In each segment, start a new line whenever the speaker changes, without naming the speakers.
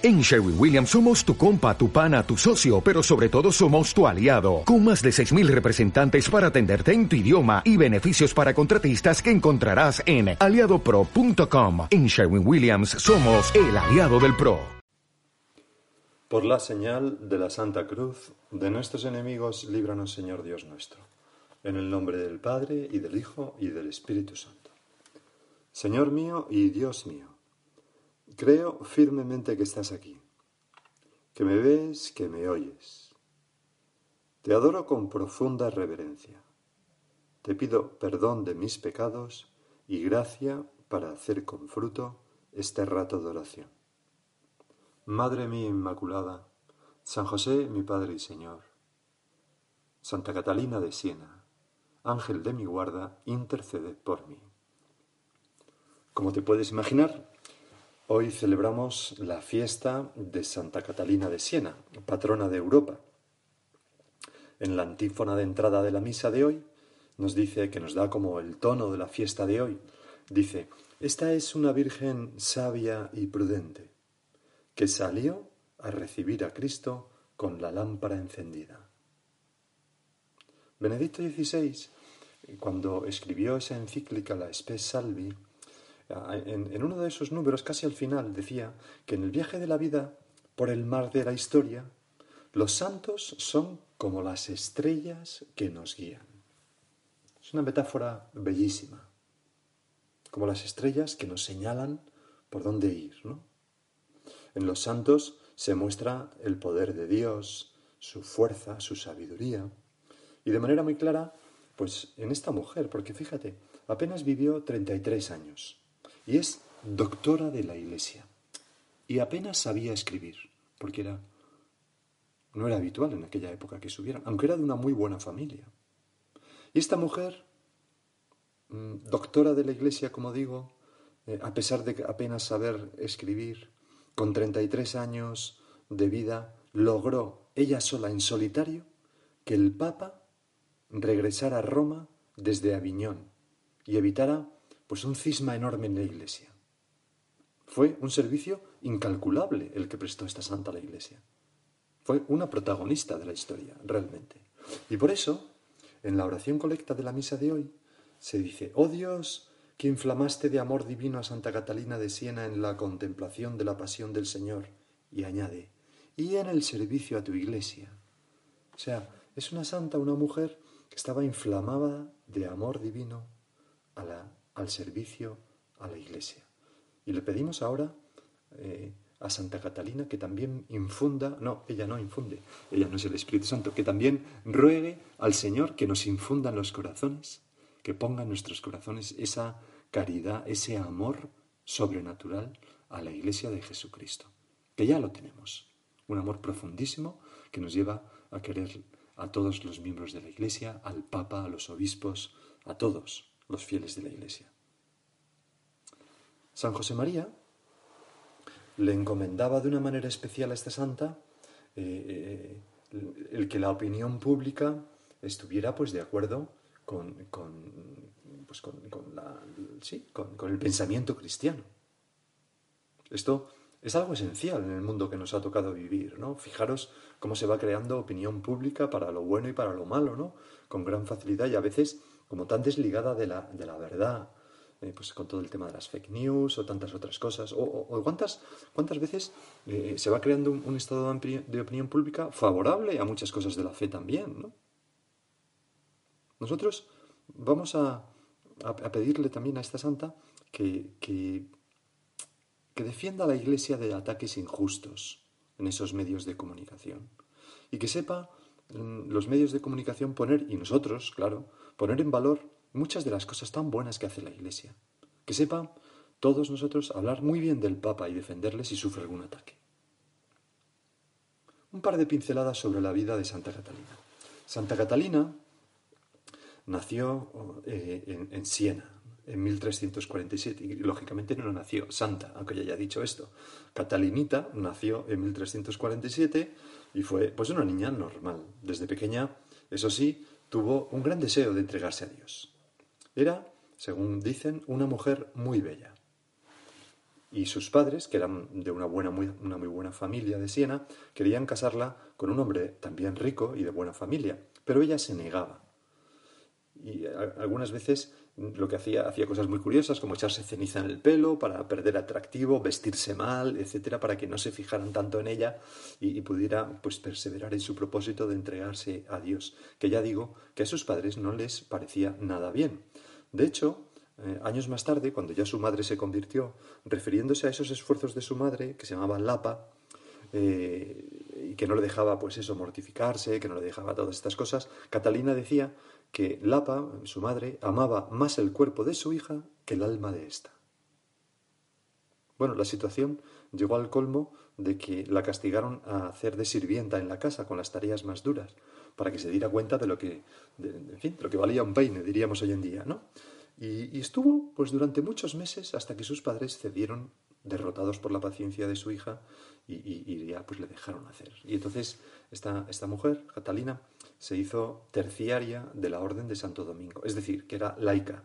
En Sherwin Williams somos tu compa, tu pana, tu socio, pero sobre todo somos tu aliado, con más de 6.000 representantes para atenderte en tu idioma y beneficios para contratistas que encontrarás en aliadopro.com. En Sherwin Williams somos el aliado del PRO.
Por la señal de la Santa Cruz, de nuestros enemigos, líbranos Señor Dios nuestro. En el nombre del Padre, y del Hijo, y del Espíritu Santo. Señor mío y Dios mío Creo firmemente que estás aquí, que me ves, que me oyes. Te adoro con profunda reverencia. Te pido perdón de mis pecados y gracia para hacer con fruto este rato de oración. Madre mía Inmaculada, San José mi Padre y Señor, Santa Catalina de Siena, Ángel de mi guarda, intercede por mí. Como te puedes imaginar, Hoy celebramos la fiesta de Santa Catalina de Siena, patrona de Europa. En la antífona de entrada de la misa de hoy nos dice que nos da como el tono de la fiesta de hoy. Dice, esta es una virgen sabia y prudente, que salió a recibir a Cristo con la lámpara encendida. Benedicto XVI, cuando escribió esa encíclica, la Spes Salvi, en, uno de esos números, casi al final, decía que en el viaje de la vida por el mar de la historia, los santos son como las estrellas que nos guían. Es una metáfora bellísima, como las estrellas que nos señalan por dónde ir. En los santos se muestra el poder de Dios, su fuerza, su sabiduría, y de manera muy clara, pues en esta mujer, porque fíjate, apenas vivió 33 años y es doctora de la Iglesia. Y apenas sabía escribir, porque era no era habitual en aquella época que subieran, aunque era de una muy buena familia. Y esta mujer, mm, doctora de la Iglesia, como digo, eh, a pesar de apenas saber escribir, con 33 años de vida, logró ella sola en solitario que el Papa regresara a Roma desde Aviñón y evitara pues un cisma enorme en la Iglesia. Fue un servicio incalculable el que prestó esta santa a la Iglesia. Fue una protagonista de la historia, realmente. Y por eso, en la oración colecta de la misa de hoy, se dice, oh Dios, que inflamaste de amor divino a Santa Catalina de Siena en la contemplación de la pasión del Señor, y añade, y en el servicio a tu Iglesia. O sea, es una santa, una mujer que estaba inflamada de amor divino a la al servicio a la Iglesia. Y le pedimos ahora eh, a Santa Catalina que también infunda, no, ella no infunde, ella no es el Espíritu Santo, que también ruegue al Señor que nos infunda en los corazones, que ponga en nuestros corazones esa caridad, ese amor sobrenatural a la Iglesia de Jesucristo, que ya lo tenemos, un amor profundísimo que nos lleva a querer a todos los miembros de la Iglesia, al Papa, a los obispos, a todos, los fieles de la Iglesia. San José María le encomendaba de una manera especial a esta santa eh, eh, el que la opinión pública estuviera pues de acuerdo con, pues, con el pensamiento cristiano. Esto es algo esencial en el mundo que nos ha tocado vivir, ¿no? Fijaros cómo se va creando opinión pública para lo bueno y para lo malo, ¿no? Con gran facilidad y a veces como tan desligada de la, de la verdad, eh, pues con todo el tema de las fake news o tantas otras cosas, o, cuántas, cuántas veces eh, se va creando un, estado de, opinión pública favorable a muchas cosas de la fe también, ¿no? Nosotros vamos a, a, pedirle también a esta santa que, que, que defienda a la Iglesia de ataques injustos en esos medios de comunicación y que sepa en los medios de comunicación poner, y nosotros, claro, poner en valor muchas de las cosas tan buenas que hace la Iglesia. Que sepa todos nosotros hablar muy bien del Papa y defenderle si sufre algún ataque. Un par de pinceladas sobre la vida de Santa Catalina. Santa Catalina nació eh, en, Siena en 1347 y lógicamente no nació santa, aunque ya haya dicho esto. Catalinita nació en 1347 y fue pues una niña normal. Desde pequeña, eso sí, tuvo un gran deseo de entregarse a Dios. Era, según dicen, una mujer muy bella. Y sus padres, que eran de una, buena, muy, una muy buena familia de Siena, querían casarla con un hombre también rico y de buena familia, pero ella se negaba. Y algunas veces lo que hacía, hacía cosas muy curiosas, como echarse ceniza en el pelo para perder atractivo, vestirse mal, etcétera, para que no se fijaran tanto en ella y, pudiera pues perseverar en su propósito de entregarse a Dios. Que ya digo que a sus padres no les parecía nada bien. De hecho, eh, años más tarde, cuando ya su madre se convirtió, refiriéndose a esos esfuerzos de su madre, que se llamaba Lapa, eh, y que no le dejaba, pues eso, mortificarse, que no le dejaba todas estas cosas, Catalina decía que Lapa, su madre, amaba más el cuerpo de su hija que el alma de ésta. Bueno, la situación llegó al colmo de que la castigaron a hacer de sirvienta en la casa con las tareas más duras, para que se diera cuenta de lo que, en fin, lo que valía un peine, diríamos hoy en día, ¿no? Y, estuvo pues durante muchos meses hasta que sus padres cedieron derrotados por la paciencia de su hija y, ya pues le dejaron hacer. Y entonces esta, esta mujer, Catalina, se hizo terciaria de la Orden de Santo Domingo, es decir, que era laica.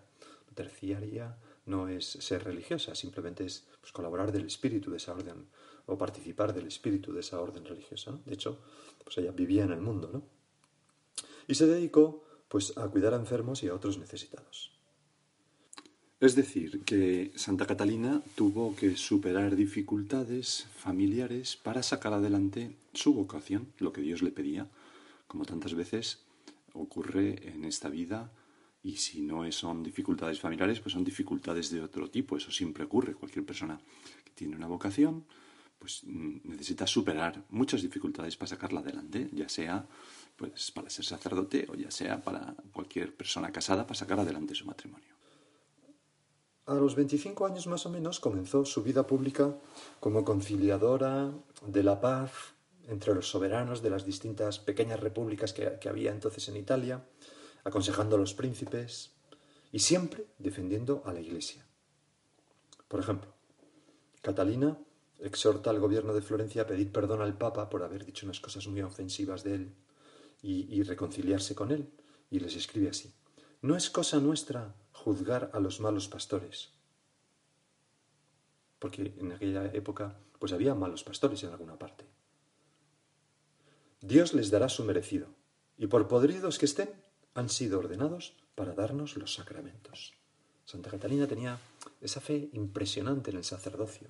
Terciaria no es ser religiosa, simplemente es pues, colaborar del espíritu de esa orden o participar del espíritu de esa orden religiosa. De hecho, pues ella vivía en el mundo, ¿no? Y se dedicó pues a cuidar a enfermos y a otros necesitados. Es decir, que Santa Catalina tuvo que superar dificultades familiares para sacar adelante su vocación, lo que Dios le pedía, como tantas veces ocurre en esta vida, y si no son dificultades familiares, pues son dificultades de otro tipo, eso siempre ocurre. Cualquier persona que tiene una vocación, pues mm, necesita superar muchas dificultades para sacarla adelante, ya sea pues para ser sacerdote o ya sea para cualquier persona casada para sacar adelante su matrimonio. A los 25 años más o menos comenzó su vida pública como conciliadora de la paz entre los soberanos de las distintas pequeñas repúblicas que, había entonces en Italia, aconsejando a los príncipes y siempre defendiendo a la Iglesia. Por ejemplo, Catalina exhorta al gobierno de Florencia a pedir perdón al Papa por haber dicho unas cosas muy ofensivas de él y reconciliarse con él, y les escribe así. No es cosa nuestra juzgar a los malos pastores. Porque en aquella época pues había malos pastores en alguna parte. Dios les dará su merecido, y por podridos que estén, han sido ordenados para darnos los sacramentos. Santa Catalina tenía esa fe impresionante en el sacerdocio.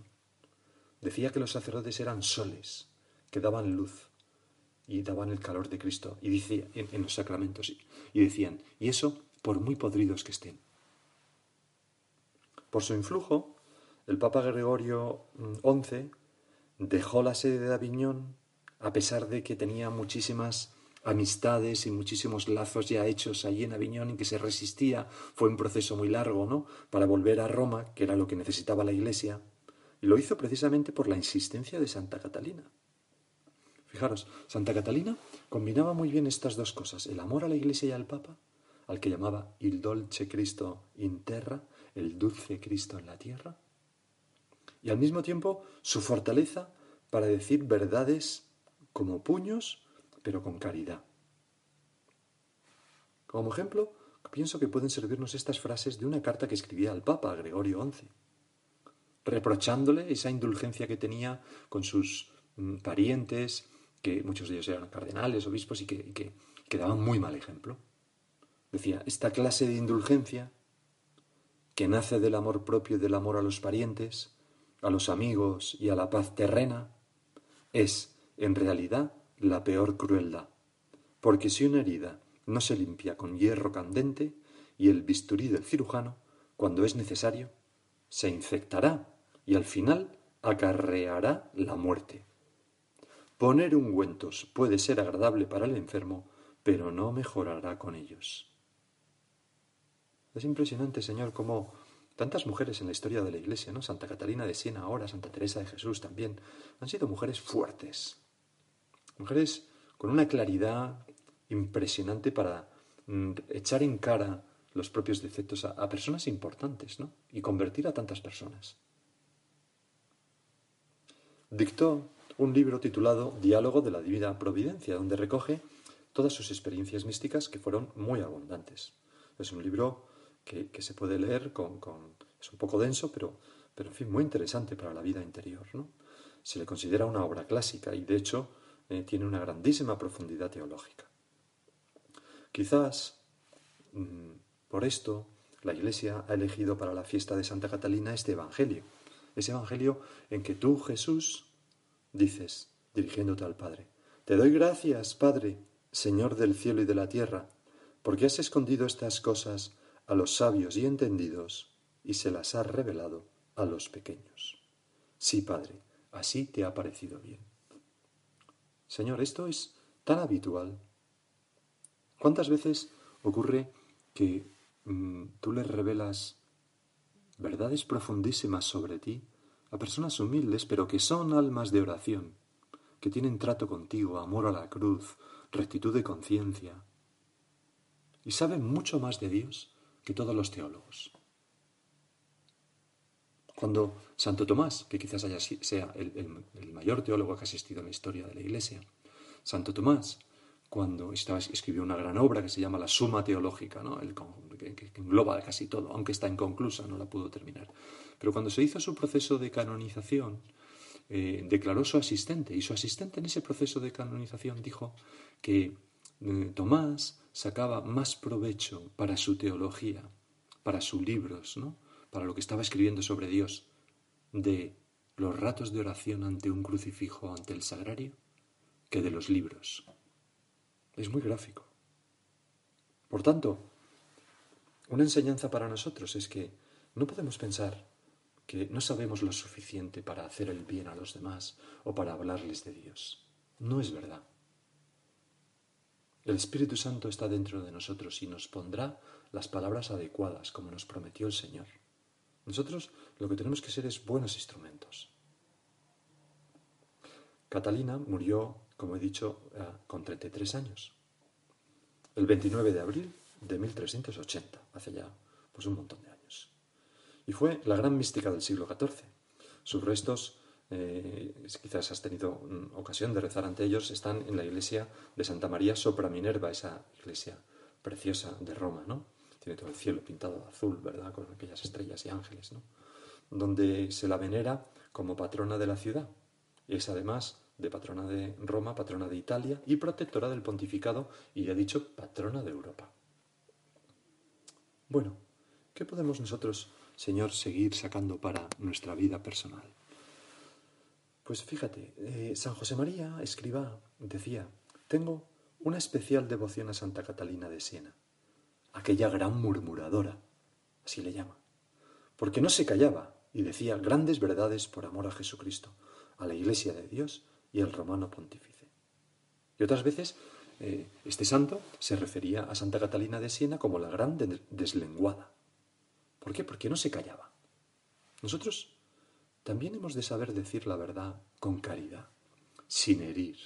Decía que los sacerdotes eran soles, que daban luz y daban el calor de Cristo, y decía en, los sacramentos, y decían, y eso por muy podridos que estén. Por su influjo, el Papa Gregorio XI mm, dejó la sede de Aviñón a pesar de que tenía muchísimas amistades y muchísimos lazos ya hechos allí en Aviñón y que se resistía. Fue un proceso muy largo, ¿no? Para volver a Roma, que era lo que necesitaba la Iglesia. Y lo hizo precisamente por la insistencia de Santa Catalina. Fijaros, Santa Catalina combinaba muy bien estas dos cosas, el amor a la Iglesia y al Papa, al que llamaba il dolce Cristo in terra, el dulce Cristo en la tierra, y al mismo tiempo su fortaleza para decir verdades como puños, pero con caridad. Como ejemplo, pienso que pueden servirnos estas frases de una carta que escribía al Papa Gregorio XI, reprochándole esa indulgencia que tenía con sus mm, parientes, que muchos de ellos eran cardenales, obispos, y que, que daban muy mal ejemplo. Decía, esta clase de indulgencia que nace del amor propio y del amor a los parientes, a los amigos y a la paz terrena, es, en realidad, la peor crueldad, porque si una herida no se limpia con hierro candente y el bisturí del cirujano, cuando es necesario, se infectará y al final acarreará la muerte. Poner ungüentos puede ser agradable para el enfermo, pero no mejorará con ellos. Es impresionante, Señor, cómo tantas mujeres en la historia de la Iglesia, ¿no? Santa Catalina de Siena ahora, Santa Teresa de Jesús también, han sido mujeres fuertes, mujeres con una claridad impresionante para mm, echar en cara los propios defectos a, personas importantes, ¿no? Y convertir a tantas personas. Dictó un libro titulado Diálogo de la Divina Providencia, donde recoge todas sus experiencias místicas que fueron muy abundantes. Es un libro que, se puede leer con, Es un poco denso, pero, pero en fin, muy interesante para la vida interior. ¿no? Se le considera una obra clásica y de hecho eh, tiene una grandísima profundidad teológica. Quizás mm, por esto la Iglesia ha elegido para la fiesta de Santa Catalina este Evangelio, ese Evangelio en que tú, Jesús, dices, dirigiéndote al Padre, Te doy gracias, Padre, Señor del cielo y de la tierra, porque has escondido estas cosas a los sabios y entendidos y se las has revelado a los pequeños. Sí, Padre, así te ha parecido bien. Señor, esto es tan habitual. ¿Cuántas veces ocurre que mm, tú le revelas verdades profundísimas sobre ti a personas humildes, pero que son almas de oración, que tienen trato contigo, amor a la cruz, rectitud de conciencia, y saben mucho más de Dios que todos los teólogos. Cuando Santo Tomás, que quizás sea el, mayor teólogo que ha existido en la historia de la Iglesia, Santo Tomás, cuando escribió una gran obra que se llama La Suma Teológica, ¿no? el, que, que, engloba casi todo, aunque está inconclusa, no la pudo terminar. Pero cuando se hizo su proceso de canonización, eh, declaró su asistente, y su asistente en ese proceso de canonización dijo que eh, Tomás sacaba más provecho para su teología, para sus libros, ¿no? para lo que estaba escribiendo sobre Dios, de los ratos de oración ante un crucifijo ante el sagrario, que de los libros. Es muy gráfico. Por tanto, una enseñanza para nosotros es que no podemos pensar que no sabemos lo suficiente para hacer el bien a los demás o para hablarles de Dios. No es verdad. El Espíritu Santo está dentro de nosotros y nos pondrá las palabras adecuadas, como nos prometió el Señor. Nosotros lo que tenemos que ser es buenos instrumentos. Catalina murió, como he dicho, eh, con 33 años, el 29 de abril de 1380, hace ya pues, un montón de años. Y fue la gran mística del siglo XIV. Sus restos eh, quizás has tenido mm, ocasión de rezar ante ellos, están en la iglesia de Santa María sopra Minerva, esa iglesia preciosa de Roma, ¿no? Tiene todo el cielo pintado de azul, ¿verdad? Con aquellas estrellas y ángeles, ¿no? Donde se la venera como patrona de la ciudad. Es además de patrona de Roma, patrona de Italia y protectora del pontificado y, ya dicho, patrona de Europa. Bueno, ¿qué podemos nosotros, Señor, seguir sacando para nuestra vida personal? Pues fíjate, eh, San José María, escriba, decía, tengo una especial devoción a Santa Catalina de Siena, aquella gran murmuradora, así le llama, porque no se callaba y decía grandes verdades por amor a Jesucristo, a la Iglesia de Dios y al romano pontífice. Y otras veces eh, este santo se refería a Santa Catalina de Siena como la gran deslenguada. ¿Por qué? Porque no se callaba. Nosotros también hemos de saber decir la verdad con caridad, sin herir,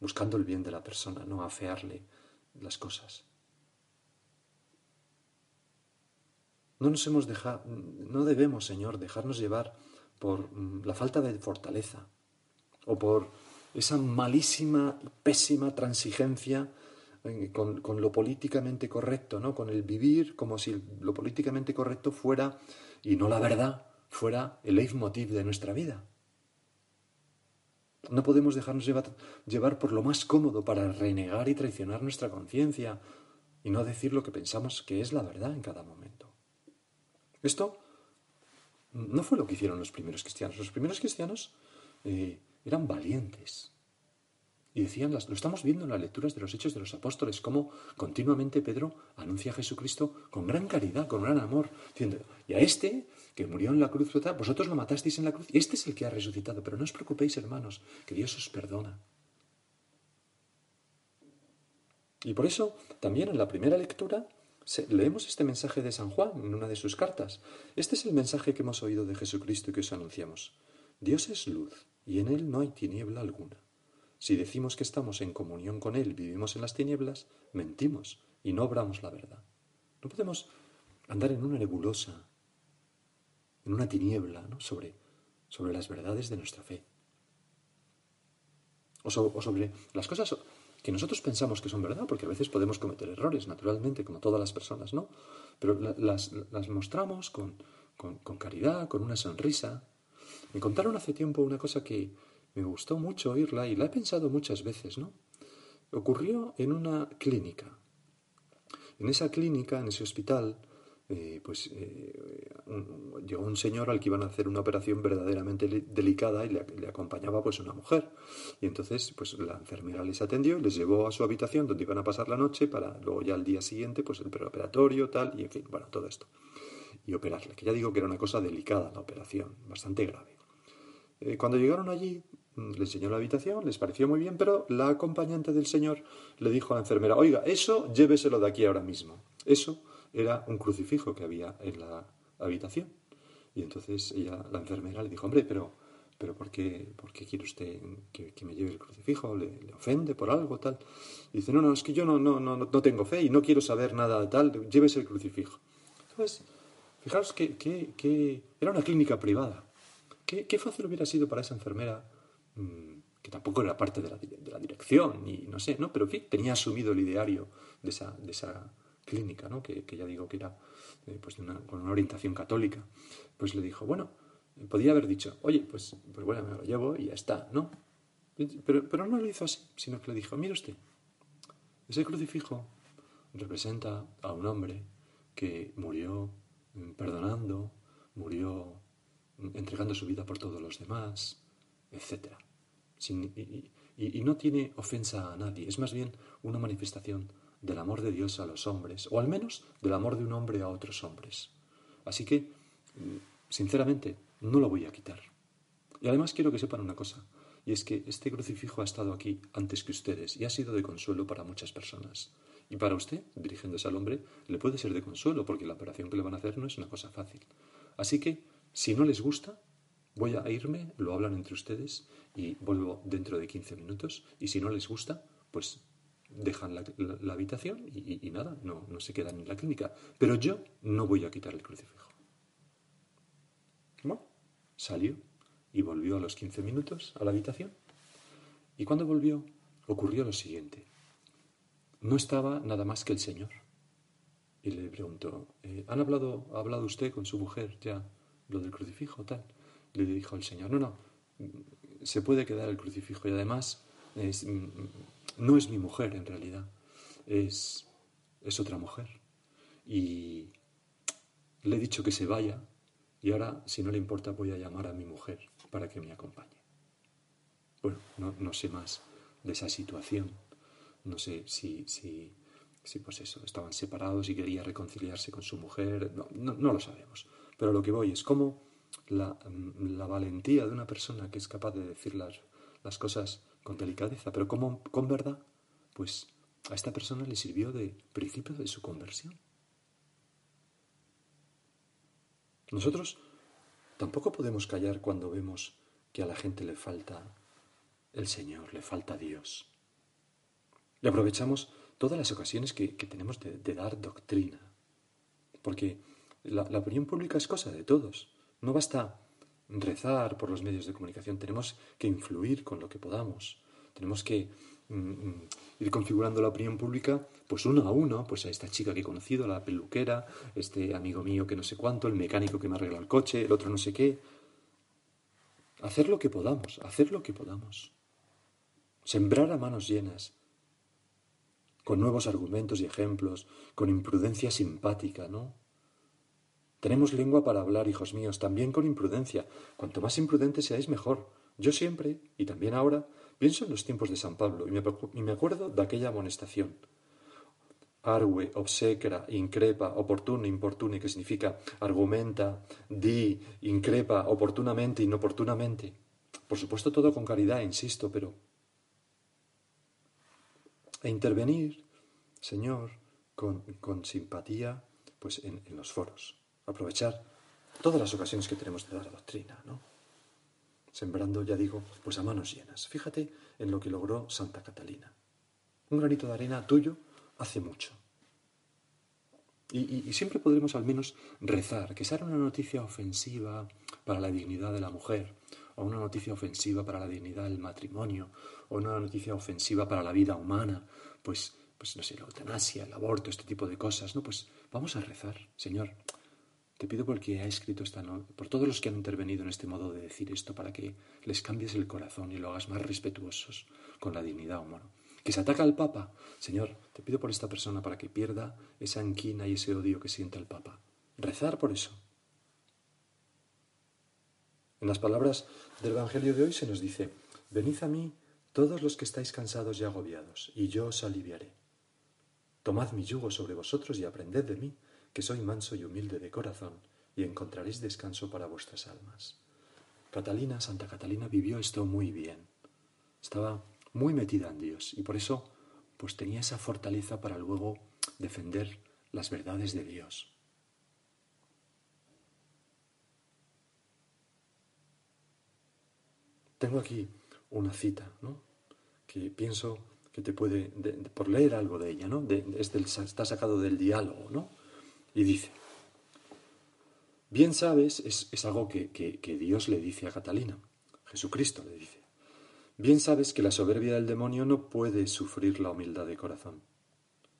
buscando el bien de la persona, no afearle las cosas. No nos hemos dejado, no debemos, Señor, dejarnos llevar por mm, la falta de fortaleza o por esa malísima pésima transigencia eh, con, con, lo políticamente correcto, ¿no? Con el vivir como si lo políticamente correcto fuera y no la verdad fuera el leitmotiv de nuestra vida. No podemos dejarnos llevar, por lo más cómodo para renegar y traicionar nuestra conciencia y no decir lo que pensamos que es la verdad en cada momento. Esto no fue lo que hicieron los primeros cristianos. Los primeros cristianos eh, eran valientes, y decían, lo estamos viendo en las lecturas de los Hechos de los Apóstoles, cómo continuamente Pedro anuncia a Jesucristo con gran caridad, con gran amor, diciendo, y a este que murió en la cruz, vosotros lo matasteis en la cruz, y este es el que ha resucitado, pero no os preocupéis, hermanos, que Dios os perdona. Y por eso, también en la primera lectura, leemos este mensaje de San Juan en una de sus cartas. Este es el mensaje que hemos oído de Jesucristo y que os anunciamos. Dios es luz, y en él no hay tiniebla alguna. Si decimos que estamos en comunión con Él, vivimos en las tinieblas, mentimos y no obramos la verdad. No podemos andar en una nebulosa, en una tiniebla, ¿no? sobre, sobre las verdades de nuestra fe. O, sobre las cosas que nosotros pensamos que son verdad, porque a veces podemos cometer errores, naturalmente, como todas las personas, ¿no? Pero las, las mostramos con, con, con caridad, con una sonrisa. Me contaron hace tiempo una cosa que me gustó mucho oírla y la he pensado muchas veces, ¿no? Ocurrió en una clínica. En esa clínica, en ese hospital, eh, pues eh, llegó un señor al que iban a hacer una operación verdaderamente delicada y le, acompañaba pues una mujer. Y entonces pues la enfermera les atendió y les llevó a su habitación donde iban a pasar la noche para luego ya al día siguiente pues el preoperatorio, tal, y en fin, bueno, todo esto. Y operarle, que ya digo que era una cosa delicada la operación, bastante grave. Eh, cuando llegaron allí, le enseñó la habitación, les pareció muy bien, pero la acompañante del señor le dijo a la enfermera, oiga, eso lléveselo de aquí ahora mismo. Eso era un crucifijo que había en la habitación. Y entonces ella, la enfermera, le dijo, hombre, pero, pero ¿por, qué, ¿por qué quiere usted que, me lleve el crucifijo? ¿Le, ofende por algo tal? Y dice, no, no, es que yo no, no, no, no tengo fe y no quiero saber nada tal, llévese el crucifijo. Entonces, fijaros que, que, era una clínica privada. Qué, qué, fácil hubiera sido para esa enfermera, mm, que tampoco era parte de la, dirección, y no sé, ¿no? Pero fin, tenía asumido el ideario de esa, de esa clínica, ¿no? que, ya digo que era eh, pues con una orientación católica, pues le dijo, bueno, podía haber dicho, oye, pues, pues bueno, me lo llevo y ya está, ¿no? Pero, pero no lo hizo así, sino que le dijo, mire usted, ese crucifijo representa a un hombre que murió mm, perdonando, murió mm, entregando su vida por todos los demás, y, y, no tiene ofensa a nadie, es más bien una manifestación del amor de Dios a los hombres, o al menos del amor de un hombre a otros hombres. Así que, mm, sinceramente, no lo voy a quitar. Y además quiero que sepan una cosa, y es que este crucifijo ha estado aquí antes que ustedes y ha sido de consuelo para muchas personas. Y para usted, dirigiéndose al hombre, le puede ser de consuelo, porque la operación que le van a hacer no es una cosa fácil. Así que, si no les gusta, voy a irme, lo hablan entre ustedes y vuelvo dentro de 15 minutos. Y si no les gusta, pues dejan la, habitación y, nada, no, no se quedan en la clínica. Pero yo no voy a quitar el crucifijo. Bueno, salió y volvió a los 15 minutos a la habitación. Y cuando volvió, ocurrió lo siguiente. No estaba nada más que el Señor. Y le preguntó, eh, ¿han hablado, ha hablado usted con su mujer ya lo del crucifijo tal? Le dijo el Señor, no, no, se puede quedar el crucifijo y además mm, no es mi mujer en realidad, es, es otra mujer. Y le he dicho que se vaya y ahora, si no le importa, voy a llamar a mi mujer para que me acompañe. Bueno, no, sé más de esa situación. No sé si, si, si, pues eso, estaban separados y quería reconciliarse con su mujer. No, no, lo sabemos. Pero lo que voy es cómo la, la, valentía de una persona que es capaz de decir las, las cosas con delicadeza, pero como con verdad, pues a esta persona le sirvió de principio de su conversión. Nosotros tampoco podemos callar cuando vemos que a la gente le falta el Señor, le falta Dios. Y aprovechamos todas las ocasiones que, tenemos de, dar doctrina, porque la opinión pública es cosa de todos. No basta rezar por los medios de comunicación, tenemos que influir con lo que podamos, tenemos que mm, mm, ir configurando la opinión pública, pues uno a uno, pues a esta chica que he conocido, la peluquera, este amigo mío que no sé cuánto, el mecánico que me arregla el coche, el otro no sé qué. Hacer lo que podamos, hacer lo que podamos. Sembrar a manos llenas, con nuevos argumentos y ejemplos, con imprudencia simpática, ¿no? Tenemos lengua para hablar, hijos míos, también con imprudencia. Cuanto más imprudente seáis, mejor. Yo siempre, y también ahora, pienso en los tiempos de San Pablo y me, acuerdo de aquella amonestación. Argue, obsecra, increpa, oportuno, importune, que significa argumenta, di, increpa, oportunamente, inoportunamente. Por supuesto, todo con caridad, insisto, pero. E intervenir, Señor, con, simpatía, pues en los foros aprovechar todas las ocasiones que tenemos de dar doctrina, ¿no? Sembrando, ya digo, pues a manos llenas. Fíjate en lo que logró Santa Catalina. Un granito de arena tuyo hace mucho. Y, siempre podremos al menos rezar, que sea una noticia ofensiva para la dignidad de la mujer, o una noticia ofensiva para la dignidad del matrimonio, o una noticia ofensiva para la vida humana, pues, pues no sé, la eutanasia, el aborto, este tipo de cosas, ¿no? Pues vamos a rezar, Señor, te pido por que ha escrito esta nota, por todos los que han intervenido en este modo de decir esto, para que les cambies el corazón y lo hagas más respetuosos con la dignidad humana. Que se ataca al Papa. Señor, te pido por esta persona para que pierda esa anquina y ese odio que siente el Papa. Rezar por eso. En las palabras del Evangelio de hoy se nos dice, venid a mí todos los que estáis cansados y agobiados, y yo os aliviaré. Tomad mi yugo sobre vosotros y aprended de mí, que soy manso y humilde de corazón, y encontraréis descanso para vuestras almas. Catalina, Santa Catalina, vivió esto muy bien. Estaba muy metida en Dios y por eso pues tenía esa fortaleza para luego defender las verdades de Dios. Tengo aquí una cita, ¿no? Que pienso que te puede, por leer algo de ella, ¿no? está sacado del diálogo, ¿no? Y dice, bien sabes, es, algo que, que Dios le dice a Catalina, Jesucristo le dice, bien sabes que la soberbia del demonio no puede sufrir la humildad de corazón.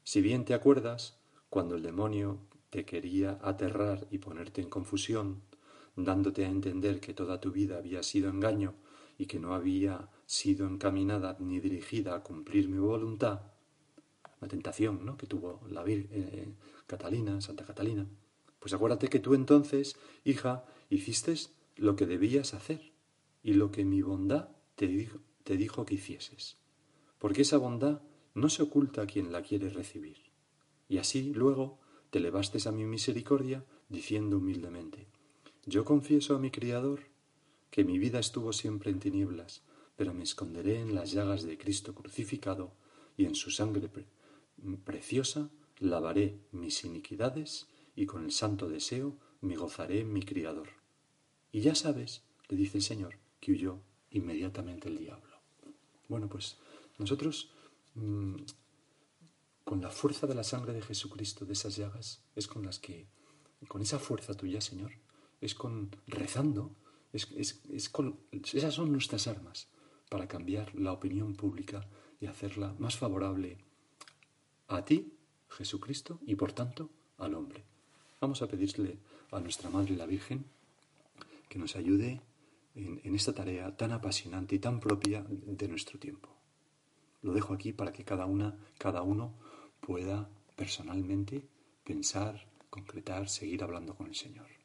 Si bien te acuerdas, cuando el demonio te quería aterrar y ponerte en confusión, dándote a entender que toda tu vida había sido engaño y que no había sido encaminada ni dirigida a cumplir mi voluntad, la tentación ¿no? que tuvo la Virgen, eh, Catalina, Santa Catalina, pues acuérdate que tú entonces, hija, hiciste lo que debías hacer y lo que mi bondad te dijo, te dijo que hicieses. Porque esa bondad no se oculta a quien la quiere recibir. Y así luego te levastes a mi misericordia diciendo humildemente, yo confieso a mi Criador que mi vida estuvo siempre en tinieblas, pero me esconderé en las llagas de Cristo crucificado y en su sangre preciosa lavaré mis iniquidades y con el santo deseo me gozaré mi Criador. Y ya sabes, le dice el Señor, que huyó inmediatamente el diablo. Bueno, pues nosotros, mm, con la fuerza de la sangre de Jesucristo, de esas llagas, es con las que, con esa fuerza tuya, Señor, es con rezando, es con, esas son nuestras armas para cambiar la opinión pública y hacerla más favorable a ti Jesucristo y por tanto al hombre. Vamos a pedirle a nuestra Madre la Virgen que nos ayude en, en, esta tarea tan apasionante y tan propia de nuestro tiempo. Lo dejo aquí para que cada una, cada uno pueda personalmente pensar, concretar, seguir hablando con el Señor.